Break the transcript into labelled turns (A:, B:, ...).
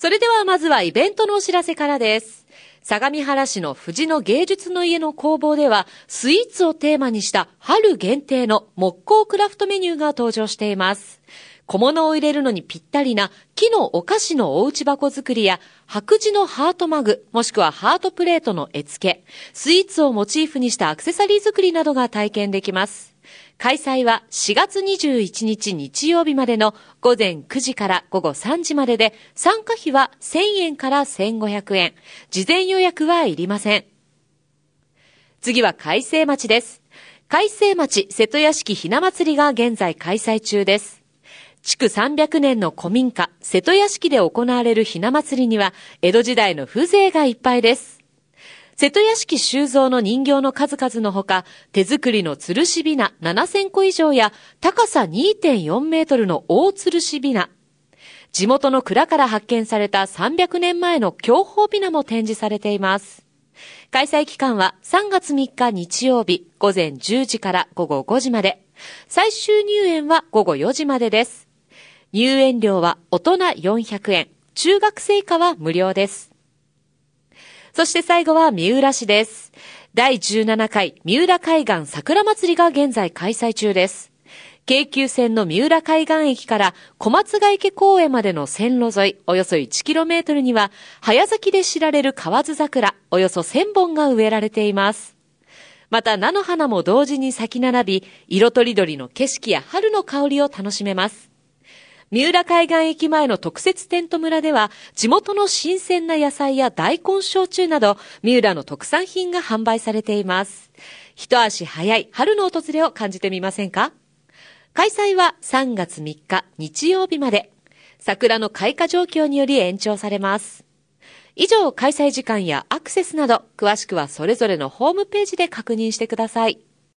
A: それではまずはイベントのお知らせからです。相模原市の藤野芸術の家の工房では、スイーツをテーマにした春限定の木工クラフトメニューが登場しています。小物を入れるのにぴったりな木のお菓子のおうち箱作りや白磁のハートマグ、もしくはハートプレートの絵付け、スイーツをモチーフにしたアクセサリー作りなどが体験できます。開催は4月21日日曜日までの午前9時から午後3時までで、参加費は1000円から1500円。事前予約はいりません。次は海星町です。海星町瀬戸屋敷ひな祭りが現在開催中です。築300年の古民家、瀬戸屋敷で行われるひな祭りには、江戸時代の風情がいっぱいです。瀬戸屋敷収蔵の人形の数々のほか、手作りの吊るしびな7000個以上や、高さ2.4メートルの大吊るしびな、地元の蔵から発見された300年前の享保びなも展示されています。開催期間は3月3日日曜日午前10時から午後5時まで。最終入園は午後4時までです。入園料は大人400円、中学生以下は無料です。そして最後は三浦市です。第17回三浦海岸桜祭りが現在開催中です。京急線の三浦海岸駅から小松ヶ池公園までの線路沿いおよそ 1km には早咲きで知られる河津桜およそ1000本が植えられています。また菜の花も同時に咲き並び、色とりどりの景色や春の香りを楽しめます。三浦海岸駅前の特設テント村では、地元の新鮮な野菜や大根焼酎など、三浦の特産品が販売されています。一足早い春の訪れを感じてみませんか？開催は3月3日日曜日まで。桜の開花状況により延長されます。以上、開催時間やアクセスなど、詳しくはそれぞれのホームページで確認してください。